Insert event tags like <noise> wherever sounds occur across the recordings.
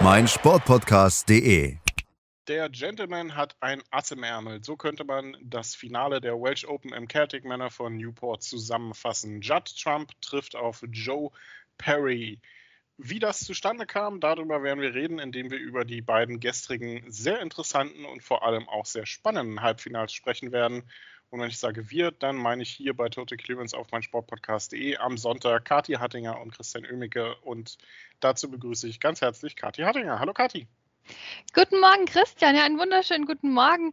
meinsportpodcast.de. Der Gentleman hat ein Ass im Ärmel. So könnte man das Finale der Welsh Open im Celtic Manor von Newport zusammenfassen. Judd Trump trifft auf Joe Perry. Wie das zustande kam, darüber werden wir reden, indem wir über die beiden gestrigen sehr interessanten und vor allem auch sehr spannenden Halbfinals sprechen werden. Und wenn ich sage wir, dann meine ich hier bei Total Clearance auf meinsportpodcast.de am Sonntag Kati Hattinger und Christian Oemicke. Und dazu begrüße ich ganz herzlich Kati Hattinger. Hallo Kati. Guten Morgen, Christian. Ja, einen wunderschönen guten Morgen.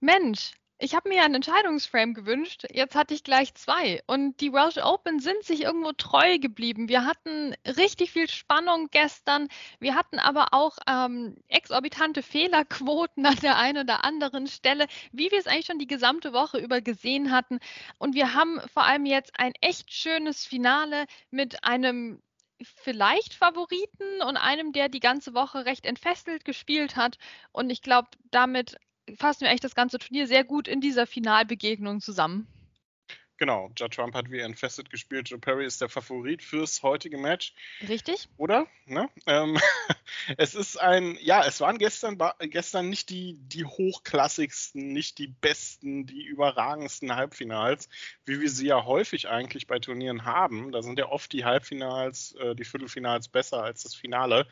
Mensch, ich habe mir einen Entscheidungsframe gewünscht. Jetzt hatte ich gleich zwei. Und die Welsh Open sind sich irgendwo treu geblieben. Wir hatten richtig viel Spannung gestern. Wir hatten aber auch ähm, exorbitante Fehlerquoten <laughs> an der einen oder anderen Stelle, wie wir es eigentlich schon die gesamte Woche über gesehen hatten. Und wir haben vor allem jetzt ein echt schönes Finale mit einem vielleicht Favoriten und einem, der die ganze Woche recht entfesselt gespielt hat. Und ich glaube, damit fassen wir eigentlich das ganze Turnier sehr gut in dieser Finalbegegnung zusammen. Genau, Judd Trump hat wie entfesselt gespielt. Joe Perry ist der Favorit fürs heutige Match. Richtig. Oder? Ne? Ähm, <laughs> es ist ein, ja, es waren gestern, gestern nicht die, die hochklassigsten, nicht die besten, die überragendsten Halbfinals, wie wir sie ja häufig eigentlich bei Turnieren haben. Da sind ja oft die Halbfinals, äh, die Viertelfinals besser als das Finale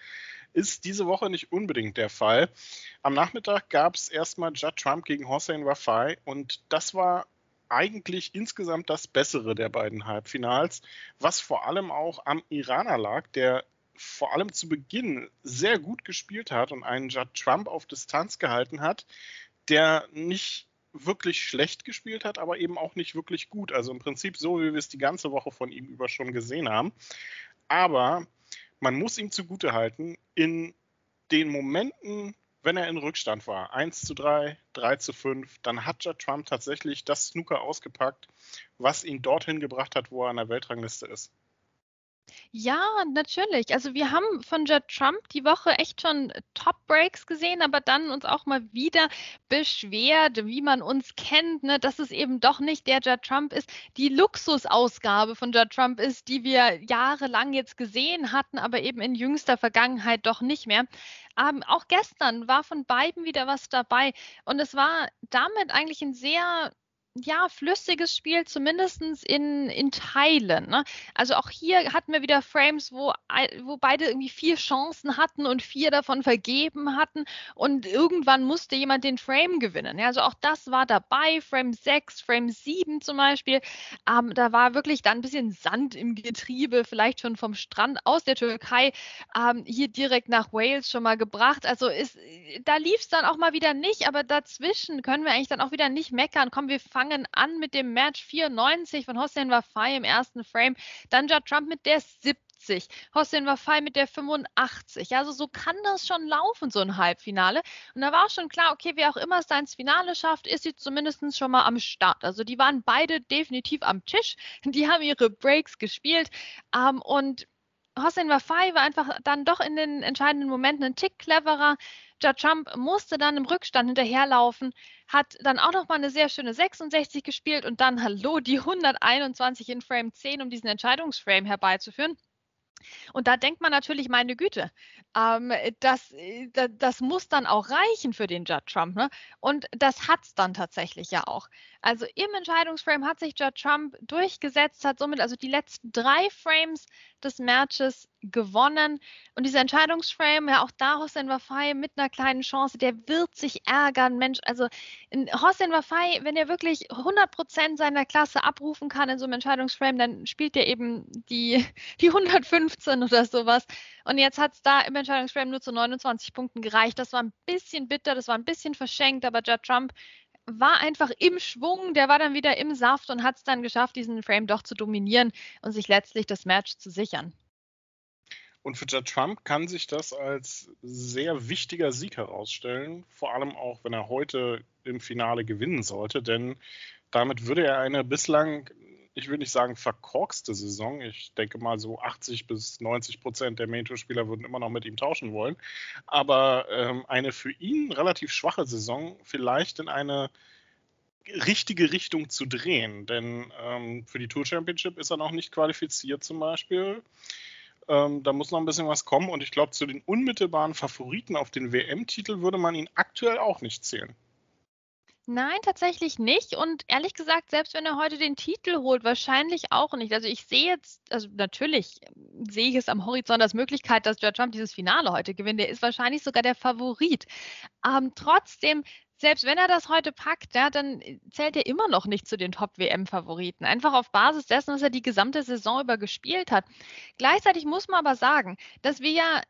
ist diese Woche nicht unbedingt der Fall. Am Nachmittag gab es erstmal Judd Trump gegen Hossein Wafai und das war eigentlich insgesamt das Bessere der beiden Halbfinals, was vor allem auch am Iraner lag, der vor allem zu Beginn sehr gut gespielt hat und einen Judd Trump auf Distanz gehalten hat, der nicht wirklich schlecht gespielt hat, aber eben auch nicht wirklich gut. Also im Prinzip so, wie wir es die ganze Woche von ihm über schon gesehen haben. Aber man muss ihm zugutehalten, in den Momenten, wenn er in Rückstand war, 1 zu 3, 3 zu 5, dann hat ja Trump tatsächlich das Snooker ausgepackt, was ihn dorthin gebracht hat, wo er an der Weltrangliste ist. Ja, natürlich. Also wir haben von Judd Trump die Woche echt schon Top-Breaks gesehen, aber dann uns auch mal wieder beschwert, wie man uns kennt, ne, dass es eben doch nicht der Judd Trump ist, die Luxusausgabe von Judd Trump ist, die wir jahrelang jetzt gesehen hatten, aber eben in jüngster Vergangenheit doch nicht mehr. Ähm, auch gestern war von beiden wieder was dabei und es war damit eigentlich ein sehr ja, flüssiges Spiel, zumindest in, in Teilen. Ne? Also auch hier hatten wir wieder Frames, wo, wo beide irgendwie vier Chancen hatten und vier davon vergeben hatten und irgendwann musste jemand den Frame gewinnen. Ja? Also auch das war dabei, Frame 6, Frame 7 zum Beispiel. Ähm, da war wirklich dann ein bisschen Sand im Getriebe, vielleicht schon vom Strand aus der Türkei ähm, hier direkt nach Wales schon mal gebracht. Also ist, da lief es dann auch mal wieder nicht, aber dazwischen können wir eigentlich dann auch wieder nicht meckern. Komm, wir fangen fangen an mit dem Match 94 von Hossein Wafai im ersten Frame, dann Judd Trump mit der 70, Hossein Wafai mit der 85. Also so kann das schon laufen, so ein Halbfinale. Und da war schon klar, okay, wer auch immer es da ins Finale schafft, ist sie zumindest schon mal am Start. Also die waren beide definitiv am Tisch. <laughs> Die haben ihre Breaks gespielt. Ähm, und Hossein Wafai war einfach dann doch in den entscheidenden Momenten ein Tick cleverer. Judd Trump musste dann im Rückstand hinterherlaufen, hat dann auch noch mal eine sehr schöne 66 gespielt und dann, hallo, die 121 in Frame 10, um diesen Entscheidungsframe herbeizuführen. Und da denkt man natürlich, meine Güte, ähm, das, das, das, muss dann auch reichen für den Judd Trump. Ne? Und das hat es dann tatsächlich ja auch. Also im Entscheidungsframe hat sich Judd Trump durchgesetzt, hat somit also die letzten drei Frames des Matches gewonnen. Und dieser Entscheidungsframe, ja auch da Hossein Wafai mit einer kleinen Chance, der wird sich ärgern. Mensch, also Hossein Wafai, wenn er wirklich 100% seiner Klasse abrufen kann in so einem Entscheidungsframe, dann spielt er eben die, <laughs> die 115 oder sowas. Und jetzt hat es da im Entscheidungsframe nur zu 29 Punkten gereicht. Das war ein bisschen bitter, das war ein bisschen verschenkt, aber Judd Trump war einfach im Schwung, der war dann wieder im Saft und hat es dann geschafft, diesen Frame doch zu dominieren und sich letztlich das Match zu sichern. Und für Judd Trump kann sich das als sehr wichtiger Sieg herausstellen, vor allem auch, wenn er heute im Finale gewinnen sollte, denn damit würde er eine bislang, ich würde nicht sagen verkorkste Saison, ich denke mal so 80 bis 90 Prozent der Main-Tour-Spieler würden immer noch mit ihm tauschen wollen, aber ähm, eine für ihn relativ schwache Saison vielleicht in eine richtige Richtung zu drehen, denn ähm, für die Tour Championship ist er noch nicht qualifiziert zum Beispiel. Ähm, da muss noch ein bisschen was kommen und ich glaube, zu den unmittelbaren Favoriten auf den WM-Titel würde man ihn aktuell auch nicht zählen. Nein, tatsächlich nicht. Und ehrlich gesagt, selbst wenn er heute den Titel holt, wahrscheinlich auch nicht. Also ich sehe jetzt, also natürlich sehe ich es am Horizont als Möglichkeit, dass George Trump dieses Finale heute gewinnt. Der ist wahrscheinlich sogar der Favorit. Ähm, trotzdem selbst wenn er das heute packt, ja, dann zählt er immer noch nicht zu den Top-WM-Favoriten. Einfach auf Basis dessen, was er die gesamte Saison über gespielt hat. Gleichzeitig muss man aber sagen, dass wir ja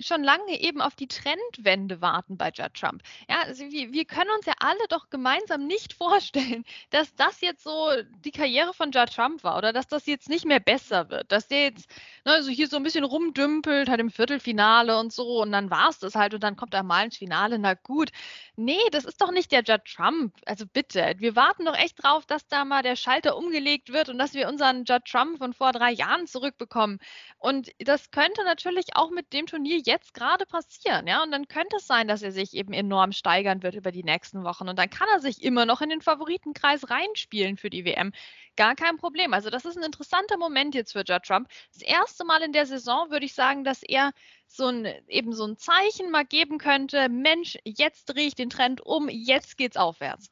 schon lange eben auf die Trendwende warten bei Judd Trump. Ja, also wir, wir, können uns ja alle doch gemeinsam nicht <laughs> vorstellen, dass das jetzt so die Karriere von Judd Trump war oder dass das jetzt nicht mehr besser wird, dass der jetzt ne, also hier so ein bisschen rumdümpelt, halt im Viertelfinale und so und dann war es das halt und dann kommt er mal ins Finale, na gut. Nee, das ist doch nicht der Judd Trump. Also bitte, wir warten doch echt drauf, dass da mal der Schalter umgelegt wird und dass wir unseren Judd Trump von vor drei Jahren zurückbekommen. Und das könnte natürlich auch mit dem Turnier jetzt gerade passieren, ja. Und dann könnte es sein, dass er sich eben enorm steigern wird über die nächsten Wochen. Und dann kann er sich immer noch in den Favoritenkreis reinspielen für die WM. Gar kein Problem. Also das ist ein interessanter Moment jetzt für Judd Trump. Das erste Mal in der Saison würde ich sagen, dass er so ein, eben so ein Zeichen mal geben könnte, Mensch, jetzt drehe ich den Trend um, jetzt geht's aufwärts.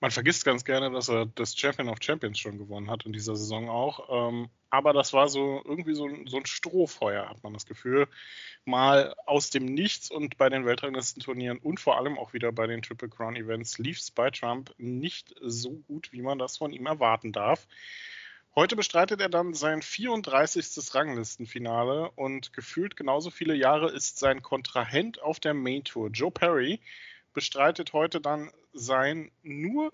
Man vergisst ganz gerne, dass er das Champion of Champions schon gewonnen hat in dieser Saison auch. Ähm, aber das war so irgendwie so, so, ein Strohfeuer, hat man das Gefühl. Mal aus dem Nichts und bei den Weltranglistenturnieren und vor allem auch wieder bei den Triple Crown Events lief es bei Trump nicht so gut, wie man das von ihm erwarten darf. Heute bestreitet er dann sein 34. Ranglistenfinale und gefühlt genauso viele Jahre ist sein Kontrahent auf der Main Tour, Joe Perry, bestreitet heute dann sein nur,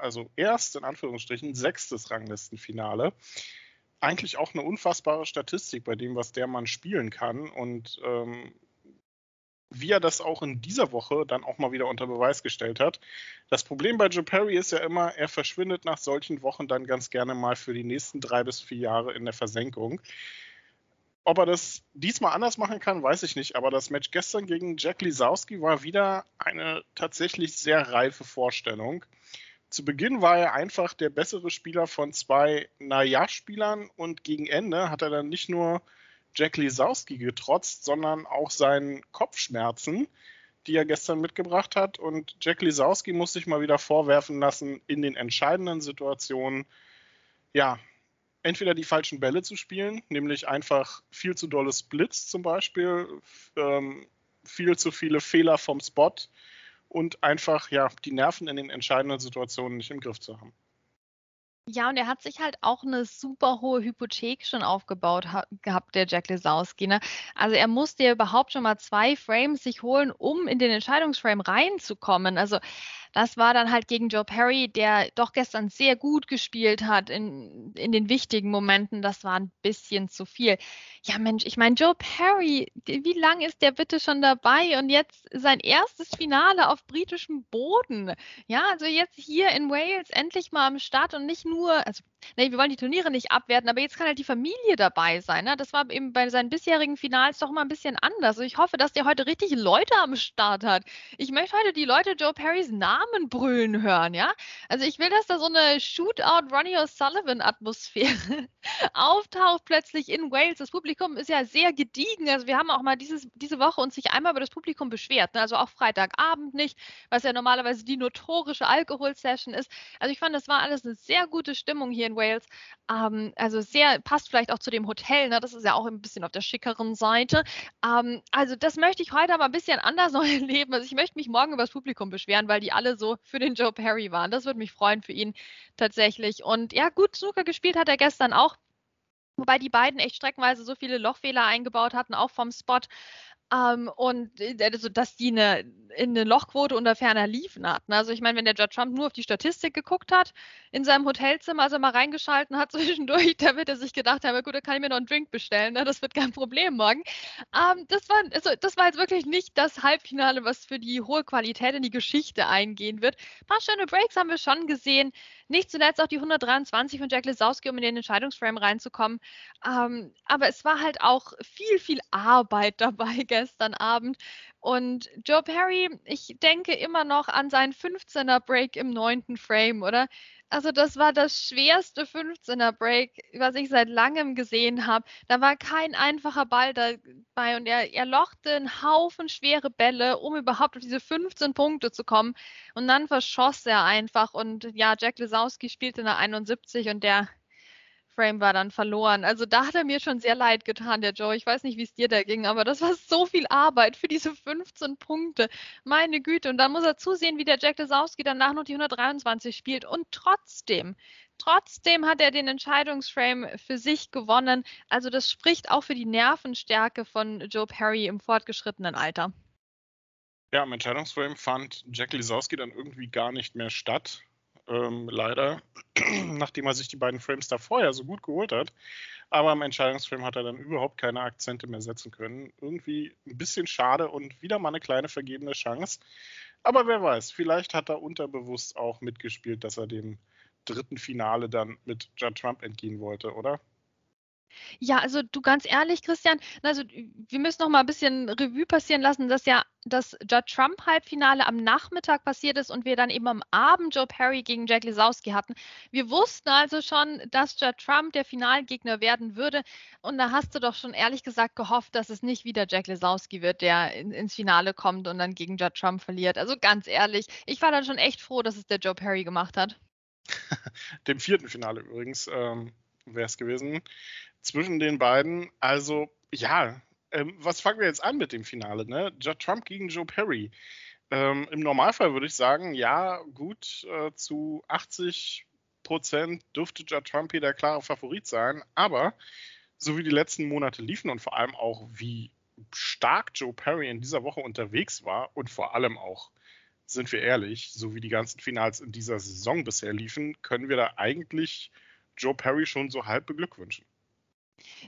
also erst in Anführungsstrichen, sechstes Ranglistenfinale. Eigentlich auch eine unfassbare Statistik bei dem, was der Mann spielen kann. Und ähm, wie er das auch in dieser Woche dann auch mal wieder unter Beweis gestellt hat. Das Problem bei Joe Perry ist ja immer, er verschwindet nach solchen Wochen dann ganz gerne mal für die nächsten drei bis vier Jahre in der Versenkung. Ob er das diesmal anders machen kann, weiß ich nicht. Aber das Match gestern gegen Jack Lisowski war wieder eine tatsächlich sehr reife Vorstellung. Zu Beginn war er einfach der bessere Spieler von zwei Naja-Spielern und gegen Ende hat er dann nicht nur Jack Lisowski getrotzt, sondern auch seinen Kopfschmerzen, die er gestern mitgebracht hat. Und Jack Lisowski muss sich mal wieder vorwerfen lassen, in den entscheidenden Situationen, ja, entweder die falschen Bälle zu spielen, nämlich einfach viel zu dolle Splits zum Beispiel, ähm, viel zu viele Fehler vom Spot und einfach ja die Nerven in den entscheidenden Situationen nicht im Griff zu haben. Ja, und er hat sich halt auch eine super hohe Hypothek schon aufgebaut ha gehabt, der Jack Lesowski. Ne? Also er musste ja überhaupt schon mal zwei Frames sich holen, um in den Entscheidungsframe reinzukommen. Also das war dann halt gegen Joe Perry, der doch gestern sehr gut gespielt hat in, in den wichtigen Momenten. Das war ein bisschen zu viel. Ja, Mensch, ich meine, Joe Perry, wie lange ist der bitte schon dabei? Und jetzt sein erstes Finale auf britischem Boden. Ja, also jetzt hier in Wales endlich mal am Start und nicht nur, also nee, wir wollen die Turniere nicht abwerten, aber jetzt kann halt die Familie dabei sein. Ne? Das war eben bei seinen bisherigen Finals doch mal ein bisschen anders. Also ich hoffe, dass der heute richtig Leute am Start hat. Ich möchte heute die Leute Joe Perrys Namen brüllen hören, ja. Also ich will, dass da so eine Shootout Ronnie O'Sullivan Atmosphäre <laughs> auftaucht plötzlich in Wales. Das Publikum ist ja sehr gediegen. Also wir haben auch mal dieses, diese Woche uns sich einmal über das Publikum beschwert. Ne? Also auch Freitagabend nicht, was ja normalerweise die notorische Alkoholsession ist. Also ich fand, das war alles eine sehr gute Stimmung hier in Wales. Ähm, also sehr, passt vielleicht auch zu dem Hotel, ne? das ist ja auch ein bisschen auf der schickeren Seite. Ähm, also das möchte ich heute aber ein bisschen anders noch <laughs> erleben. Also ich möchte mich morgen über das Publikum beschweren, weil die alle so für den Joe Perry waren. Das würde mich freuen für ihn tatsächlich. Und ja, gut Snooker gespielt hat er gestern auch. Wobei die beiden echt streckenweise so viele Lochfehler eingebaut hatten, auch vom Spot. Ähm, und äh, also, dass die eine, in eine Lochquote unter ferner Liefen hatten. Also ich meine, wenn der Judge Trump nur auf die Statistik geguckt hat, in seinem Hotelzimmer, als er mal reingeschalten hat <laughs> zwischendurch, da wird er sich gedacht haben, gut, da kann ich mir noch einen Drink bestellen, ne? das wird kein Problem morgen. Ähm, das, war, also, das war jetzt wirklich nicht das Halbfinale, was für die hohe Qualität in die Geschichte eingehen wird. Ein paar schöne Breaks haben wir schon gesehen. Nicht zuletzt auch die 123 von Jack Lesowski, um in den Entscheidungsframe reinzukommen. Ähm, aber es war halt auch viel, viel Arbeit <laughs> dabei gestern Abend. Und Joe Perry, ich denke immer noch an seinen 15er Break im neunten Frame, oder? Also das war das schwerste 15er Break, was ich seit langem gesehen habe. Da war kein einfacher Ball dabei und er, er lochte einen Haufen schwere Bälle, um überhaupt auf diese 15 Punkte zu kommen. Und dann verschoss er einfach und ja, Jack Lesowski spielte eine 71 und der Frame war dann verloren. Also da hat er mir schon sehr leid getan, der Joe. Ich weiß nicht, wie es dir da ging, aber das war so viel Arbeit für diese 15 Punkte. Meine Güte. Und dann muss er zusehen, wie der Jack Lesowski danach noch die 123 spielt. Und trotzdem, trotzdem hat er den Entscheidungsframe für sich gewonnen. Also das spricht auch für die Nervenstärke von Joe Perry im fortgeschrittenen Alter. Ja, im Entscheidungsframe fand Jack Lesowski dann irgendwie gar nicht mehr statt ähm, leider, <clears throat> nachdem er sich die beiden Frames da vorher so gut geholt hat. Aber im Entscheidungsframe hat er dann überhaupt keine Akzente mehr setzen können. Irgendwie ein bisschen schade und wieder mal eine kleine vergebene Chance. Aber wer weiß, vielleicht hat er unterbewusst auch mitgespielt, dass er dem dritten Finale dann mit Judd Trump entgehen wollte, oder? Ja, also du ganz ehrlich, Christian, also wir müssen noch mal ein bisschen Revue passieren lassen, dass ja das Judd Trump Halbfinale am Nachmittag passiert ist und wir dann eben am Abend Joe Perry gegen Jack Lesowski hatten. Wir wussten also schon, dass Judd Trump der Finalgegner werden würde und da hast du doch schon ehrlich gesagt gehofft, dass es nicht wieder Jack Lesowski wird, der in, ins Finale kommt und dann gegen Judd Trump verliert. Also ganz ehrlich, ich war dann schon echt froh, dass es der Joe Perry gemacht hat. <laughs> Dem vierten Finale übrigens ähm, wäre es gewesen zwischen den beiden. Also, ja, ähm, was fangen wir jetzt an mit dem Finale? Ne? Judd Trump gegen Joe Perry. Ähm, Im Normalfall würde ich sagen, ja, gut, äh, zu 80 Prozent dürfte Judd Trump hier der klare Favorit sein. Aber so wie die letzten Monate liefen und vor allem auch wie stark Joe Perry in dieser Woche unterwegs war und vor allem auch, sind wir ehrlich, so wie die ganzen Finals in dieser Saison bisher liefen, können wir da eigentlich Joe Perry schon so halb beglückwünschen.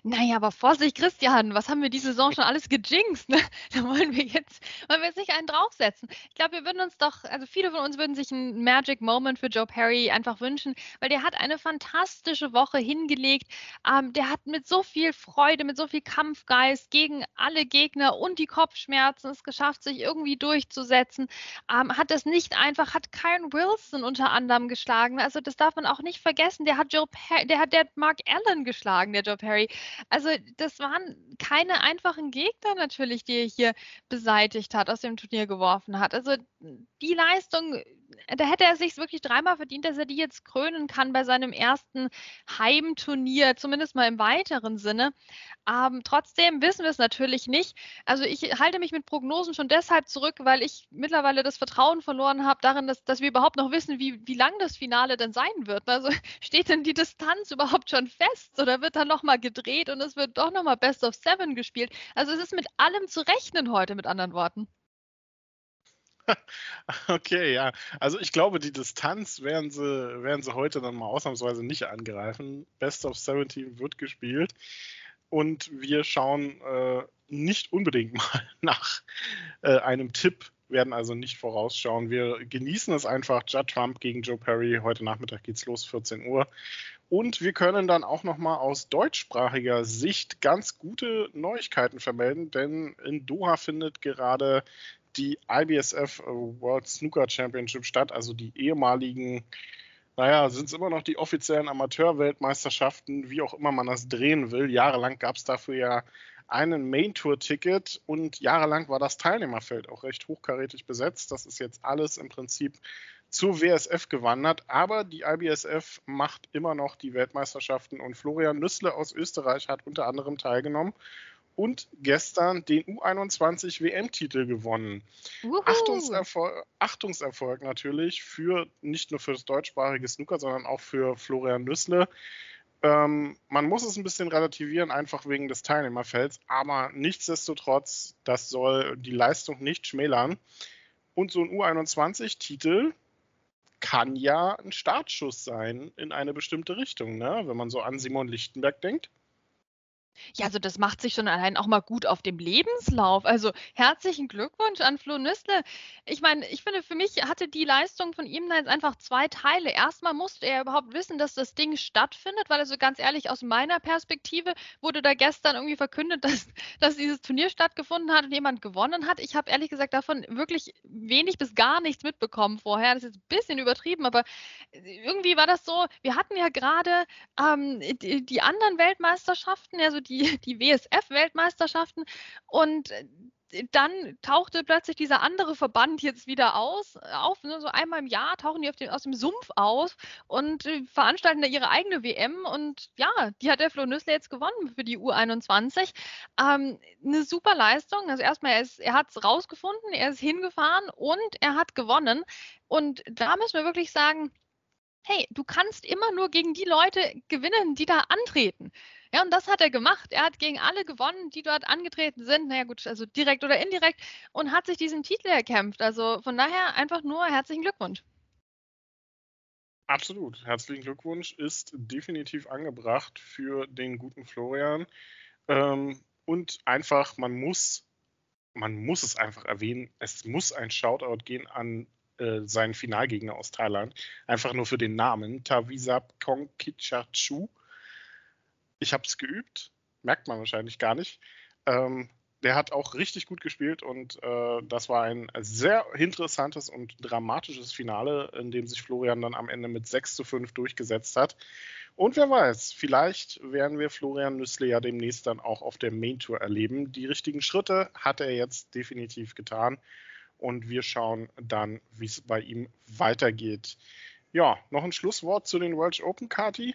Naja, aber Vorsicht, Christian, was haben wir diese Saison schon alles gejinxt? Ne? <laughs> Da wollen wir jetzt, wollen wir jetzt nicht einen draufsetzen. Ich glaube, wir würden uns doch, also viele von uns würden sich einen Magic Moment für Joe Perry einfach wünschen, weil der hat eine fantastische Woche hingelegt. Ähm, der hat mit so viel Freude, mit so viel Kampfgeist gegen alle Gegner und die Kopfschmerzen es geschafft, sich irgendwie durchzusetzen. Ähm, hat das nicht einfach, hat Kyron Wilson unter anderem geschlagen. Also das darf man auch nicht vergessen. Der hat Joe Perry, der hat der Mark Allen geschlagen, der Joe Perry. Also das waren keine einfachen Gegner natürlich, die er hier beseitigt hat, aus dem Turnier geworfen hat. Also die Leistung, da hätte er sich wirklich dreimal verdient, dass er die jetzt krönen kann bei seinem ersten Heimturnier, zumindest mal im weiteren Sinne. Ähm, trotzdem wissen wir es natürlich nicht. Also ich halte mich mit Prognosen schon deshalb zurück, weil ich mittlerweile das Vertrauen verloren habe darin, dass, dass wir überhaupt noch wissen, wie, wie lang das Finale denn sein wird. Also <laughs> steht denn die Distanz überhaupt schon fest oder wird dann nochmal gedreht und es wird doch nochmal Best of Seven gespielt? Also es ist mit allem zu rechnen heute, mit anderen Worten. <laughs> Okay, ja. Also ich glaube, die Distanz werden sie, werden sie heute dann mal ausnahmsweise nicht angreifen. Best of 17 wird gespielt. Und wir schauen äh, nicht unbedingt <laughs> mal nach äh, einem Tipp, werden also nicht vorausschauen. Wir genießen es einfach. Judd Trump gegen Joe Perry. Heute Nachmittag geht's los, 14 Uhr. Und wir können dann auch nochmal aus deutschsprachiger Sicht ganz gute Neuigkeiten vermelden, denn in Doha findet gerade die IBSF äh, World Snooker Championship statt, also die ehemaligen, naja, sind es immer noch die offiziellen Amateurweltmeisterschaften, wie auch immer man das drehen will. Jahrelang gab es dafür ja einen Main Tour Ticket und jahrelang war das Teilnehmerfeld auch recht hochkarätig besetzt. Das ist jetzt alles im Prinzip zur WSF gewandert, aber die IBSF macht immer noch die Weltmeisterschaften und Florian Nüssle aus Österreich hat unter anderem teilgenommen und gestern den U21 WM-Titel gewonnen. Achtungserfolg, Achtungserfolg, natürlich für nicht nur für das deutschsprachige Snooker, sondern auch für Florian Nüssle. Ähm, man muss es ein bisschen relativieren, einfach wegen des Teilnehmerfelds, aber nichtsdestotrotz, das soll die Leistung nicht schmälern. Und so ein U21-Titel kann ja ein Startschuss sein in eine bestimmte Richtung, ne? wenn man so an Simon Lichtenberg denkt. Ja, also das macht sich schon allein auch mal gut auf dem Lebenslauf. Also herzlichen Glückwunsch an Flo Nüssle. Ich meine, ich finde, für mich hatte die Leistung von ihm da jetzt einfach zwei Teile. Erstmal musste er überhaupt wissen, dass das Ding stattfindet, weil also ganz ehrlich, aus meiner Perspektive wurde da gestern irgendwie verkündet, <laughs> dass, dass dieses Turnier stattgefunden hat und jemand gewonnen hat. Ich habe ehrlich gesagt davon wirklich wenig bis gar nichts mitbekommen vorher. Das ist jetzt ein bisschen übertrieben, aber irgendwie war das so, wir hatten ja gerade ähm, die, die anderen Weltmeisterschaften, also die, die WSF-Weltmeisterschaften und äh, dann tauchte plötzlich dieser andere Verband jetzt wieder aus, auf. Ne? So einmal im Jahr tauchen die den, aus dem Sumpf aus und äh, veranstalten da ihre eigene WM. Und ja, die hat der Flo Nüssler jetzt gewonnen für die U21. Ähm, eine super Leistung. Also erstmal, er, er hat es rausgefunden, er ist hingefahren und er hat gewonnen. Und da müssen wir wirklich sagen, hey, du kannst immer nur gegen die Leute gewinnen, die da antreten. Ja, und das hat er gemacht. Er hat gegen alle gewonnen, die dort angetreten sind. Naja, gut, also direkt oder indirekt und hat sich diesen Titel erkämpft. Also von daher einfach nur herzlichen Glückwunsch. Absolut. Herzlichen Glückwunsch ist definitiv angebracht für den guten Florian. Ähm, und einfach, man muss, man muss es einfach erwähnen, es muss ein Shoutout gehen an äh, seinen Finalgegner aus Thailand. Einfach nur für den Namen. Tavisap Kongkichachu ich habe es geübt, merkt man wahrscheinlich gar nicht. Ähm, der hat auch richtig gut gespielt und äh, das war ein sehr interessantes und dramatisches Finale, in dem sich Florian dann am Ende mit 6 zu 5 durchgesetzt hat. Und wer weiß, vielleicht werden wir Florian Nüssle ja demnächst dann auch auf der Main Tour erleben. Die richtigen Schritte hat er jetzt definitiv getan und wir schauen dann, wie es bei ihm weitergeht. Ja, noch ein Schlusswort zu den World Open, Kati?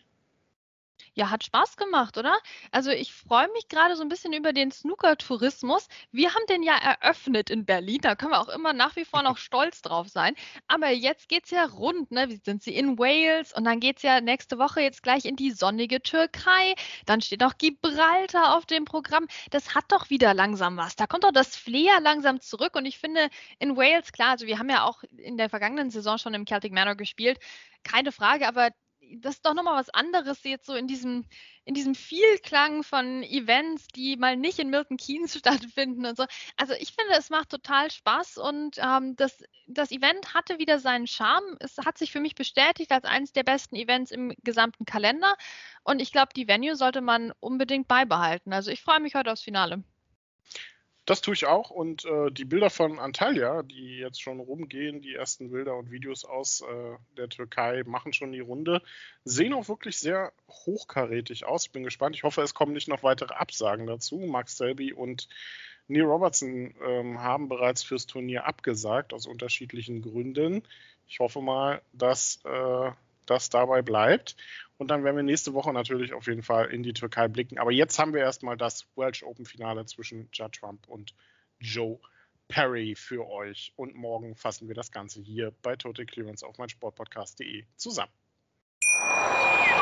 Ja, hat Spaß gemacht, oder? Also ich freue mich gerade so ein bisschen über den Snooker-Tourismus. Wir haben den ja eröffnet in Berlin, da können wir auch immer nach wie vor noch <laughs> stolz drauf sein. Aber jetzt geht es ja rund, ne? Wie sind sie in Wales und dann geht es ja nächste Woche jetzt gleich in die sonnige Türkei. Dann steht noch Gibraltar auf dem Programm. Das hat doch wieder langsam was. Da kommt doch das Flair langsam zurück und ich finde in Wales, klar, also wir haben ja auch in der vergangenen Saison schon im Celtic Manor gespielt, keine Frage, aber das ist doch nochmal was anderes jetzt so in diesem, in diesem Vielklang von Events, die mal nicht in Milton Keynes <laughs> stattfinden und so. Also ich finde, es macht total Spaß und ähm, das, das Event hatte wieder seinen Charme. Es hat sich für mich bestätigt als eines der besten Events im gesamten Kalender und ich glaube, die Venue sollte man unbedingt beibehalten. Also ich freue mich heute aufs Finale. Das tue ich auch und äh, die Bilder von Antalya, die jetzt schon rumgehen, die ersten Bilder und Videos aus äh, der Türkei machen schon die Runde, sehen auch wirklich sehr hochkarätig aus. Ich bin gespannt. Ich hoffe, es kommen nicht noch weitere Absagen dazu. Max Selby und Neil Robertson ähm, haben bereits fürs Turnier abgesagt aus unterschiedlichen Gründen. Ich hoffe mal, dass äh, das dabei bleibt. Und dann werden wir nächste Woche natürlich auf jeden Fall in die Türkei blicken. Aber jetzt haben wir erstmal das Welsh Open Finale zwischen Judd Trump und Joe Perry für euch. Und morgen fassen wir das Ganze hier bei Total Clearance auf meinsportpodcast.de zusammen.